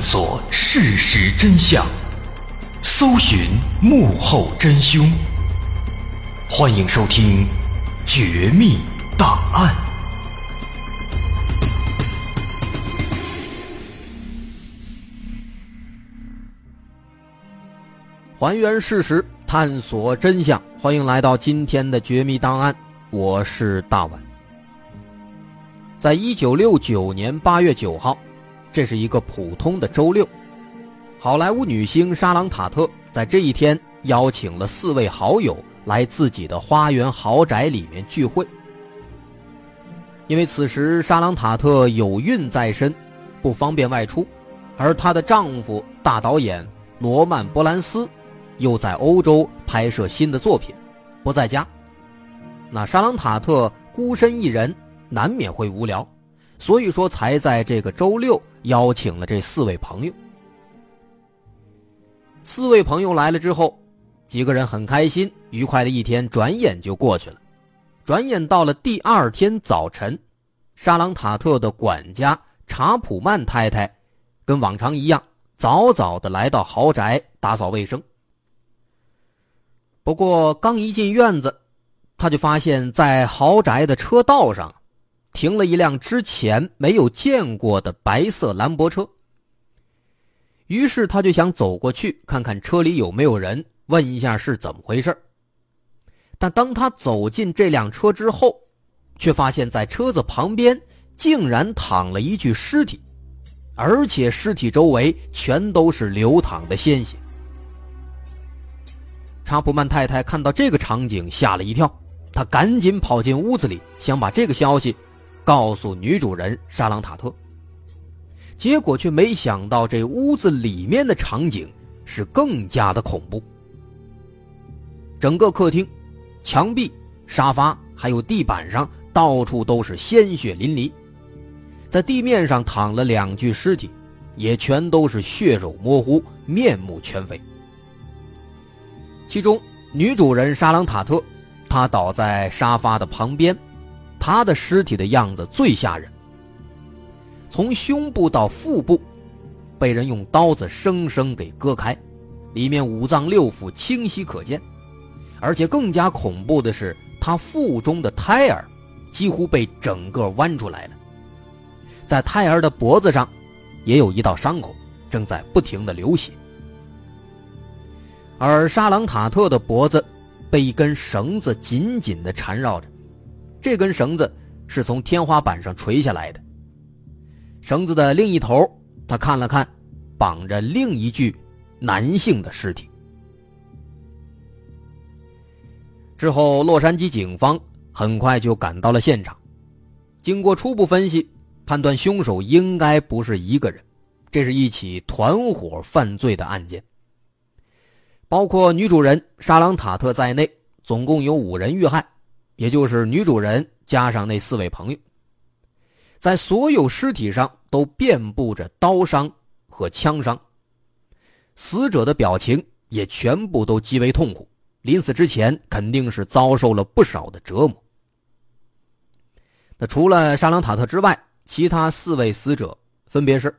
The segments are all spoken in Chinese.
探索事实真相，搜寻幕后真凶。欢迎收听《绝密档案》，还原事实，探索真相。欢迎来到今天的《绝密档案》，我是大碗。在一九六九年八月九号，这是一个普通的周六，好莱坞女星莎朗塔特在这一天邀请了四位好友来自己的花园豪宅里面聚会。因为此时莎朗塔特有孕在身，不方便外出，而她的丈夫大导演罗曼·波兰斯又在欧洲拍摄新的作品，不在家。那莎朗塔特孤身一人。难免会无聊，所以说才在这个周六邀请了这四位朋友。四位朋友来了之后，几个人很开心，愉快的一天转眼就过去了。转眼到了第二天早晨，沙朗塔特的管家查普曼太太跟往常一样，早早的来到豪宅打扫卫生。不过刚一进院子，他就发现，在豪宅的车道上。停了一辆之前没有见过的白色兰博车，于是他就想走过去看看车里有没有人，问一下是怎么回事。但当他走进这辆车之后，却发现在车子旁边竟然躺了一具尸体，而且尸体周围全都是流淌的鲜血。查普曼太太看到这个场景，吓了一跳，她赶紧跑进屋子里，想把这个消息。告诉女主人沙朗塔特，结果却没想到这屋子里面的场景是更加的恐怖。整个客厅、墙壁、沙发还有地板上到处都是鲜血淋漓，在地面上躺了两具尸体，也全都是血肉模糊、面目全非。其中女主人沙朗塔特，她倒在沙发的旁边。他的尸体的样子最吓人，从胸部到腹部，被人用刀子生生给割开，里面五脏六腑清晰可见，而且更加恐怖的是，他腹中的胎儿几乎被整个剜出来了，在胎儿的脖子上也有一道伤口，正在不停的流血，而沙朗塔特的脖子被一根绳子紧紧的缠绕着。这根绳子是从天花板上垂下来的，绳子的另一头，他看了看，绑着另一具男性的尸体。之后，洛杉矶警方很快就赶到了现场，经过初步分析，判断凶手应该不是一个人，这是一起团伙犯罪的案件。包括女主人沙朗塔特在内，总共有五人遇害。也就是女主人加上那四位朋友，在所有尸体上都遍布着刀伤和枪伤，死者的表情也全部都极为痛苦，临死之前肯定是遭受了不少的折磨。那除了沙朗塔特之外，其他四位死者分别是：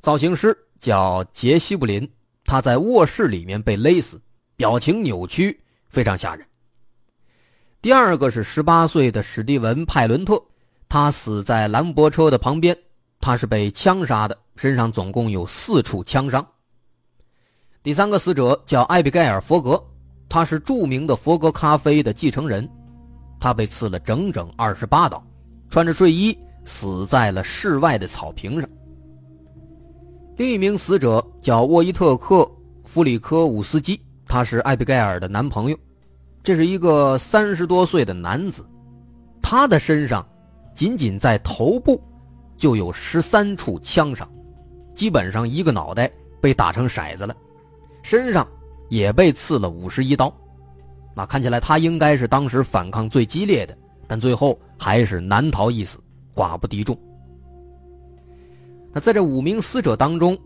造型师叫杰西布林，他在卧室里面被勒死，表情扭曲，非常吓人。第二个是十八岁的史蒂文·派伦特，他死在兰博车的旁边，他是被枪杀的，身上总共有四处枪伤。第三个死者叫艾比盖尔·佛格，他是著名的佛格咖啡的继承人，他被刺了整整二十八刀，穿着睡衣死在了室外的草坪上。另一名死者叫沃伊特克·弗里科伍斯基，他是艾比盖尔的男朋友。这是一个三十多岁的男子，他的身上仅仅在头部就有十三处枪伤，基本上一个脑袋被打成骰子了，身上也被刺了五十一刀。那看起来他应该是当时反抗最激烈的，但最后还是难逃一死，寡不敌众。那在这五名死者当中，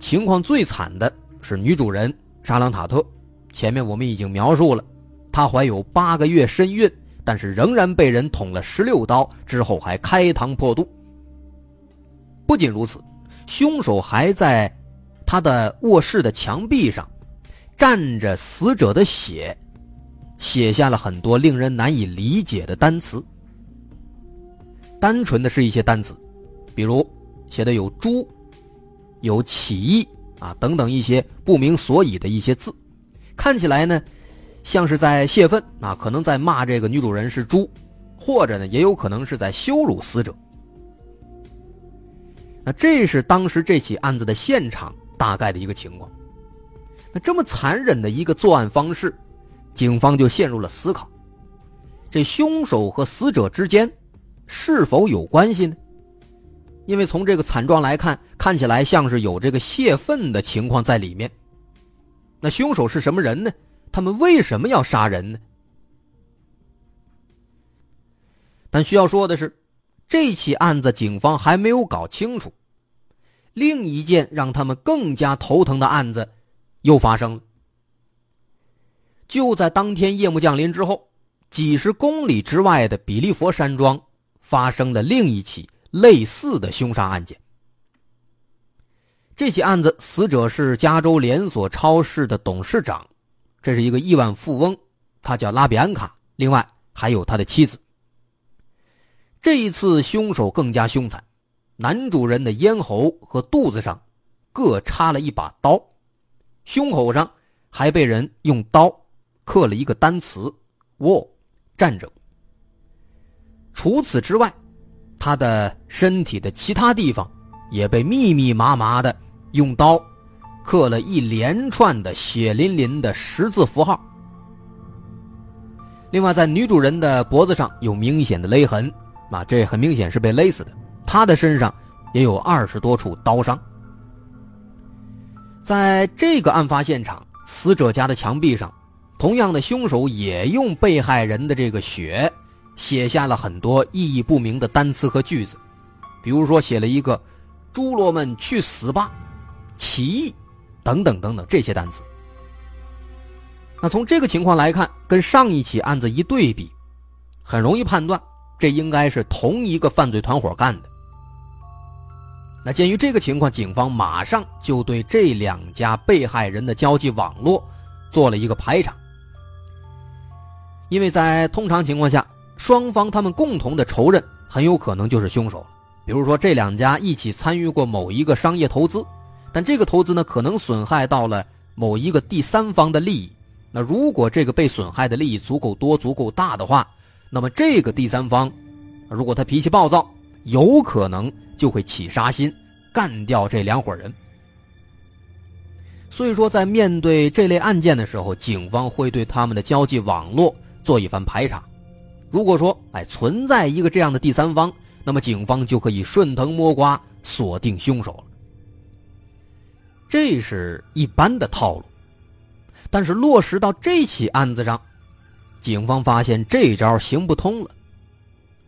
情况最惨的是女主人沙朗塔特，前面我们已经描述了。她怀有八个月身孕，但是仍然被人捅了十六刀，之后还开膛破肚。不仅如此，凶手还在他的卧室的墙壁上蘸着死者的血，写下了很多令人难以理解的单词。单纯的是一些单词，比如写的有“猪”、有“起义”啊等等一些不明所以的一些字，看起来呢像是在泄愤啊，可能在骂这个女主人是猪，或者呢也有可能是在羞辱死者。那这是当时这起案子的现场大概的一个情况。那这么残忍的一个作案方式，警方就陷入了思考：这凶手和死者之间是否有关系呢？因为从这个惨状来看，看起来像是有这个泄愤的情况在里面。那凶手是什么人呢？他们为什么要杀人呢？但需要说的是。这起案子，警方还没有搞清楚。另一件让他们更加头疼的案子又发生了。就在当天夜幕降临之后，几十公里之外的比利佛山庄发生了另一起类似的凶杀案件。这起案子死者是加州连锁超市的董事长，这是一个亿万富翁，他叫拉比安卡。另外还有他的妻子。这一次，凶手更加凶残，男主人的咽喉和肚子上各插了一把刀，胸口上还被人用刀刻了一个单词 “war”，战争。除此之外，他的身体的其他地方也被密密麻麻的用刀刻了一连串的血淋淋的十字符号。另外，在女主人的脖子上有明显的勒痕。啊，这很明显是被勒死的。她的身上也有二十多处刀伤。在这个案发现场，死者家的墙壁上，同样的凶手也用被害人的这个血写下了很多意义不明的单词和句子，比如说写了一个“猪罗们去死吧”、“起义”等等等等这些单词。那从这个情况来看，跟上一起案子一对比，很容易判断。这应该是同一个犯罪团伙干的。那鉴于这个情况，警方马上就对这两家被害人的交际网络做了一个排查。因为在通常情况下，双方他们共同的仇人很有可能就是凶手。比如说，这两家一起参与过某一个商业投资，但这个投资呢，可能损害到了某一个第三方的利益。那如果这个被损害的利益足够多、足够大的话，那么这个第三方，如果他脾气暴躁，有可能就会起杀心，干掉这两伙人。所以说，在面对这类案件的时候，警方会对他们的交际网络做一番排查。如果说哎存在一个这样的第三方，那么警方就可以顺藤摸瓜锁定凶手了。这是一般的套路，但是落实到这起案子上。警方发现这招行不通了，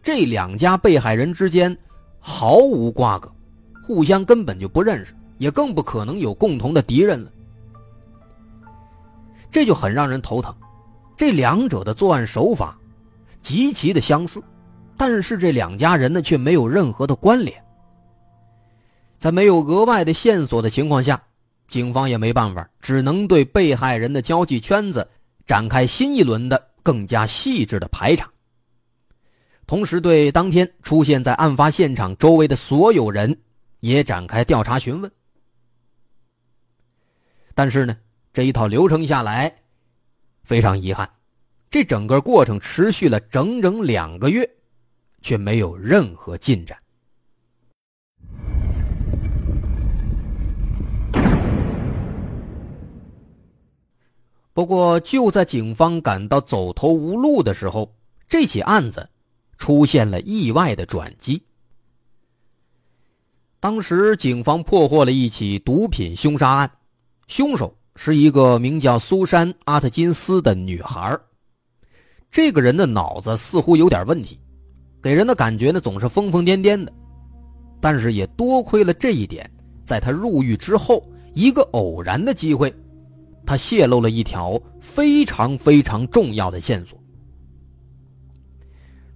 这两家被害人之间毫无瓜葛，互相根本就不认识，也更不可能有共同的敌人了。这就很让人头疼。这两者的作案手法极其的相似，但是这两家人呢却没有任何的关联。在没有额外的线索的情况下，警方也没办法，只能对被害人的交际圈子展开新一轮的。更加细致的排查，同时对当天出现在案发现场周围的所有人也展开调查询问。但是呢，这一套流程下来，非常遗憾，这整个过程持续了整整两个月，却没有任何进展。不过，就在警方感到走投无路的时候，这起案子出现了意外的转机。当时，警方破获了一起毒品凶杀案，凶手是一个名叫苏珊·阿特金斯的女孩。这个人的脑子似乎有点问题，给人的感觉呢总是疯疯癫癫的。但是，也多亏了这一点，在他入狱之后，一个偶然的机会。他泄露了一条非常非常重要的线索。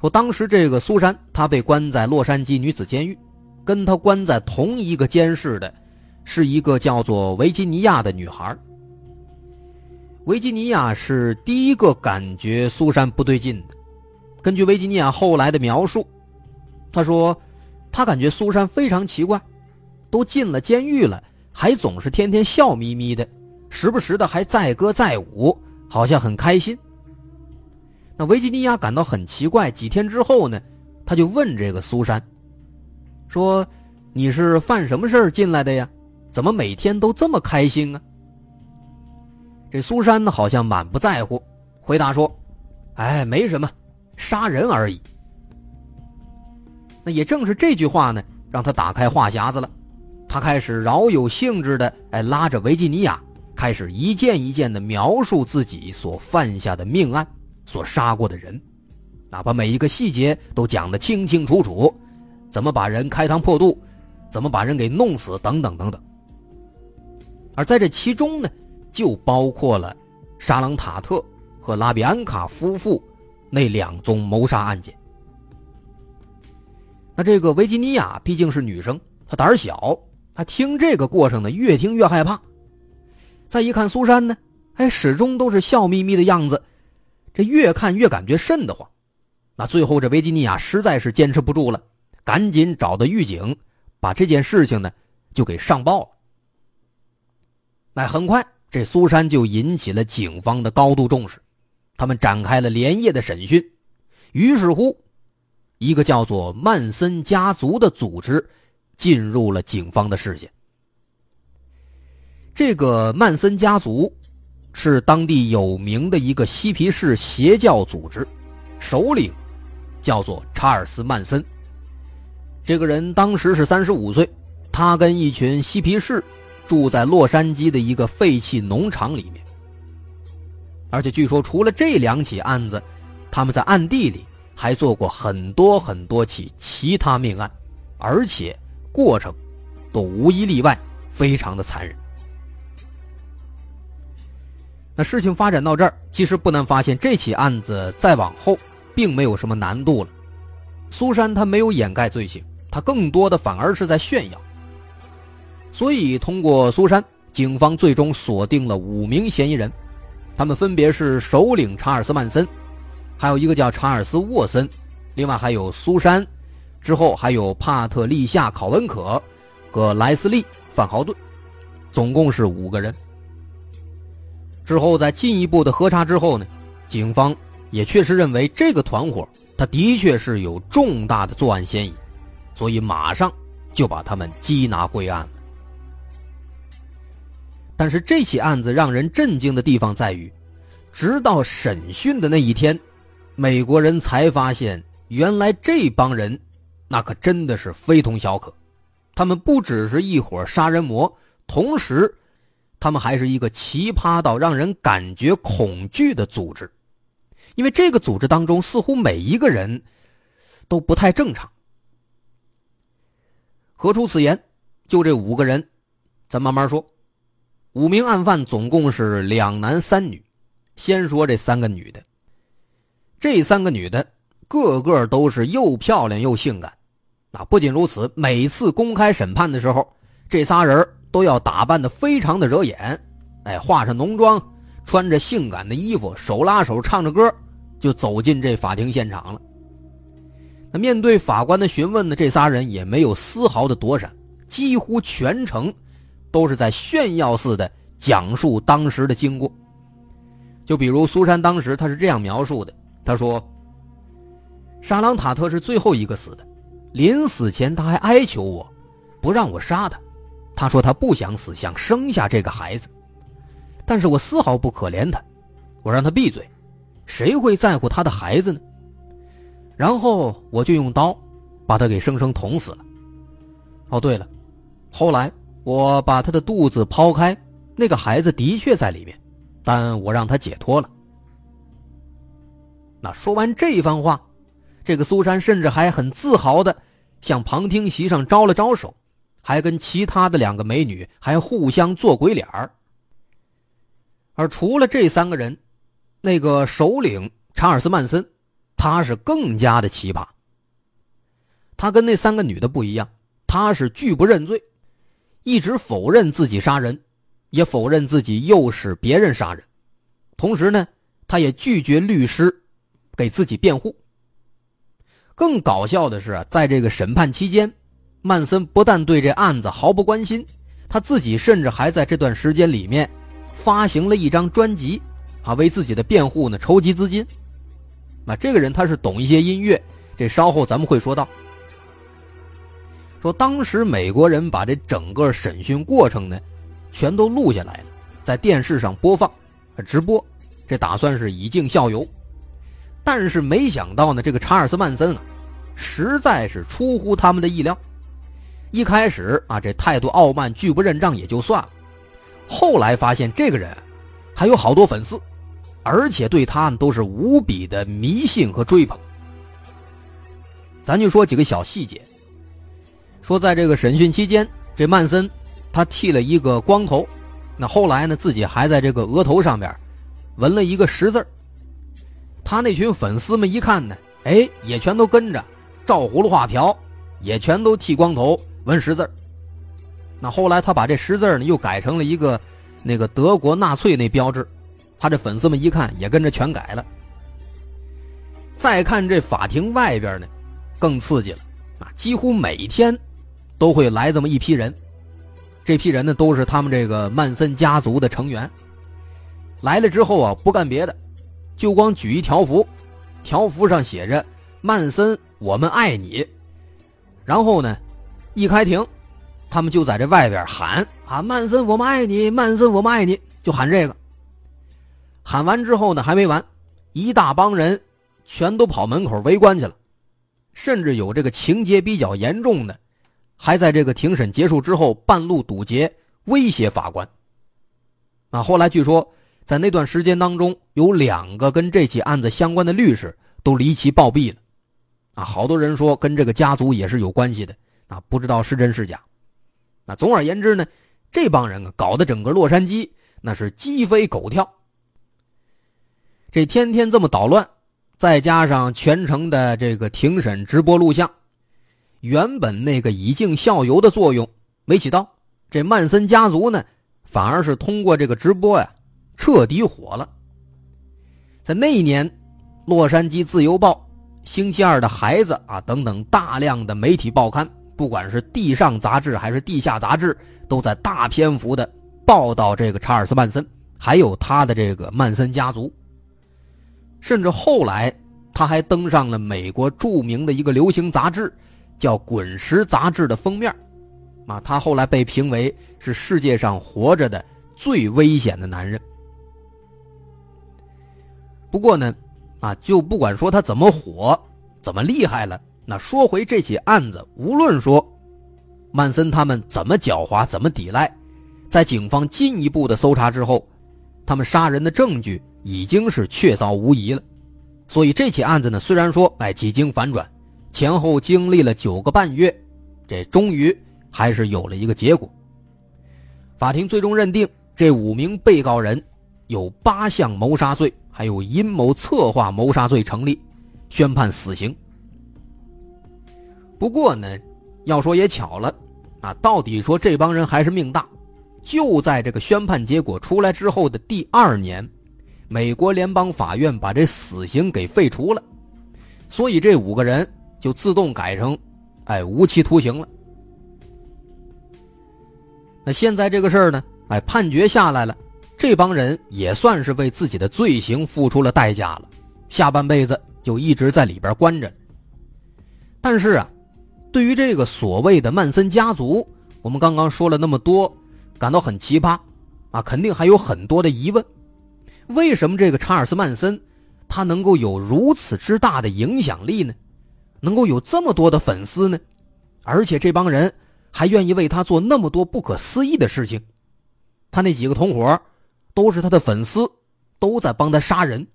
说当时这个苏珊，她被关在洛杉矶女子监狱，跟她关在同一个监室的，是一个叫做维吉尼亚的女孩。维吉尼亚是第一个感觉苏珊不对劲的。根据维吉尼亚后来的描述，他说，他感觉苏珊非常奇怪，都进了监狱了，还总是天天笑眯眯的，时不时的还载歌载舞，好像很开心。那维吉尼亚感到很奇怪。几天之后呢，他就问这个苏珊，说：“你是犯什么事儿进来的呀？怎么每天都这么开心啊？”这苏珊呢，好像满不在乎，回答说：“哎，没什么，杀人而已。”那也正是这句话呢，让他打开话匣子了。他开始饶有兴致的，哎，拉着维吉尼亚，开始一件一件的描述自己所犯下的命案，所杀过的人，哪怕每一个细节都讲得清清楚楚，怎么把人开膛破肚，怎么把人给弄死，等等等等。而在这其中呢。就包括了沙朗塔特和拉比安卡夫妇那两宗谋杀案件。那这个维吉尼亚毕竟是女生，她胆小，她听这个过程呢，越听越害怕。再一看苏珊呢，哎，始终都是笑眯眯的样子，这越看越感觉瘆得慌。那最后这维吉尼亚实在是坚持不住了，赶紧找到狱警，把这件事情呢就给上报了。那很快。这苏珊就引起了警方的高度重视，他们展开了连夜的审讯。于是乎，一个叫做曼森家族的组织进入了警方的视线。这个曼森家族是当地有名的一个嬉皮士邪教组织，首领叫做查尔斯·曼森。这个人当时是三十五岁，他跟一群嬉皮士。住在洛杉矶的一个废弃农场里面，而且据说除了这两起案子，他们在暗地里还做过很多很多起其他命案，而且过程都无一例外非常的残忍。那事情发展到这儿，其实不难发现，这起案子再往后并没有什么难度了。苏珊她没有掩盖罪行，她更多的反而是在炫耀。所以，通过苏珊，警方最终锁定了五名嫌疑人，他们分别是首领查尔斯·曼森，还有一个叫查尔斯·沃森，另外还有苏珊，之后还有帕特丽夏·考文可和莱斯利·范豪顿，总共是五个人。之后在进一步的核查之后呢，警方也确实认为这个团伙他的确是有重大的作案嫌疑，所以马上就把他们缉拿归案了。但是这起案子让人震惊的地方在于，直到审讯的那一天，美国人才发现，原来这帮人，那可真的是非同小可。他们不只是一伙杀人魔，同时，他们还是一个奇葩到让人感觉恐惧的组织。因为这个组织当中，似乎每一个人都不太正常。何出此言？就这五个人，咱慢慢说。五名案犯总共是两男三女，先说这三个女的。这三个女的个个都是又漂亮又性感，啊，不仅如此，每次公开审判的时候，这仨人都要打扮的非常的惹眼，哎，化上浓妆，穿着性感的衣服，手拉手唱着歌，就走进这法庭现场了。那面对法官的询问呢，这仨人也没有丝毫的躲闪，几乎全程。都是在炫耀似的讲述当时的经过。就比如苏珊当时他是这样描述的：“他说，沙朗塔特是最后一个死的，临死前他还哀求我，不让我杀他。他说他不想死，想生下这个孩子。但是我丝毫不可怜他，我让他闭嘴，谁会在乎他的孩子呢？然后我就用刀把他给生生捅死了。哦，对了，后来。”我把他的肚子剖开，那个孩子的确在里面，但我让他解脱了。那说完这番话，这个苏珊甚至还很自豪的向旁听席上招了招手，还跟其他的两个美女还互相做鬼脸儿。而除了这三个人，那个首领查尔斯·曼森，他是更加的奇葩。他跟那三个女的不一样。他是拒不认罪，一直否认自己杀人，也否认自己诱使别人杀人。同时呢，他也拒绝律师给自己辩护。更搞笑的是，在这个审判期间，曼森不但对这案子毫不关心，他自己甚至还在这段时间里面发行了一张专辑，啊，为自己的辩护呢筹集资金。那这个人他是懂一些音乐，这稍后咱们会说到。说当时美国人把这整个审讯过程呢，全都录下来了，在电视上播放，直播，这打算是以儆效尤。但是没想到呢，这个查尔斯曼森啊，实在是出乎他们的意料。一开始啊，这态度傲慢、拒不认账也就算了，后来发现这个人还有好多粉丝，而且对他都是无比的迷信和追捧。咱就说几个小细节，说在这个审讯期间，这曼森他剃了一个光头，那后来呢，自己还在这个额头上边纹了一个十字他那群粉丝们一看呢，哎，也全都跟着照葫芦画瓢，也全都剃光头、纹十字那后来他把这十字呢又改成了一个那个德国纳粹那标志，他这粉丝们一看也跟着全改了。再看这法庭外边呢，更刺激了啊！几乎每天都会来这么一批人，这批人呢都是他们这个曼森家族的成员。来了之后啊，不干别的。就光举一条幅，条幅上写着“曼森，我们爱你”。然后呢，一开庭，他们就在这外边喊：“啊，曼森，我们爱你！曼森，我们爱你！”就喊这个。喊完之后呢，还没完，一大帮人全都跑门口围观去了，甚至有这个情节比较严重的，还在这个庭审结束之后半路堵截，威胁法官。啊，后来据说。在那段时间当中，有两个跟这起案子相关的律师都离奇暴毙了，啊，好多人说跟这个家族也是有关系的，啊，不知道是真是假。那总而言之呢，这帮人啊，搞得整个洛杉矶那是鸡飞狗跳。这天天这么捣乱，再加上全程的这个庭审直播录像，原本那个以儆效尤的作用没起到，这曼森家族呢，反而是通过这个直播呀。彻底火了。在那一年，《洛杉矶自由报》、《星期二的孩子》啊等等大量的媒体报刊，不管是地上杂志还是地下杂志，都在大篇幅的报道这个查尔斯·曼森，还有他的这个曼森家族。甚至后来，他还登上了美国著名的一个流行杂志，叫《滚石》杂志的封面。啊，他后来被评为是世界上活着的最危险的男人。不过呢，啊，就不管说他怎么火，怎么厉害了。那说回这起案子，无论说曼森他们怎么狡猾，怎么抵赖，在警方进一步的搜查之后，他们杀人的证据已经是确凿无疑了。所以这起案子呢，虽然说哎几经反转，前后经历了九个半月，这终于还是有了一个结果。法庭最终认定这五名被告人有八项谋杀罪。还有阴谋策划谋杀罪成立，宣判死刑。不过呢，要说也巧了，啊，到底说这帮人还是命大，就在这个宣判结果出来之后的第二年，美国联邦法院把这死刑给废除了，所以这五个人就自动改成，哎，无期徒刑了。那现在这个事儿呢，哎，判决下来了。这帮人也算是为自己的罪行付出了代价了，下半辈子就一直在里边关着。但是啊，对于这个所谓的曼森家族，我们刚刚说了那么多，感到很奇葩，啊，肯定还有很多的疑问：为什么这个查尔斯曼森他能够有如此之大的影响力呢？能够有这么多的粉丝呢？而且这帮人还愿意为他做那么多不可思议的事情？他那几个同伙。都是他的粉丝，都在帮他杀人，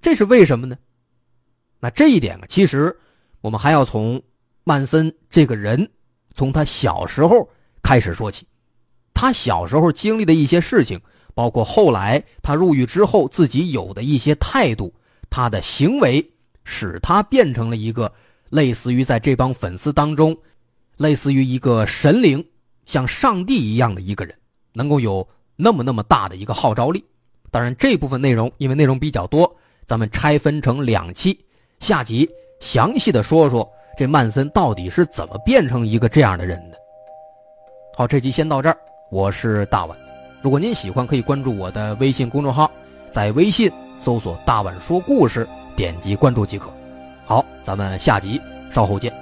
这是为什么呢？那这一点啊，其实我们还要从曼森这个人，从他小时候开始说起。他小时候经历的一些事情，包括后来他入狱之后自己有的一些态度，他的行为，使他变成了一个类似于在这帮粉丝当中类似于一个神灵，像上帝一样的一个人，能够有那么那么大的一个号召力。当然，这部分内容因为内容比较多，咱们拆分成两期，下集详细的说说这曼森到底是怎么变成一个这样的人的。好，这集先到这儿，我是大碗。如果您喜欢，可以关注我的微信公众号，在微信搜索“大碗说故事”，点击关注即可。好，咱们下集稍后见。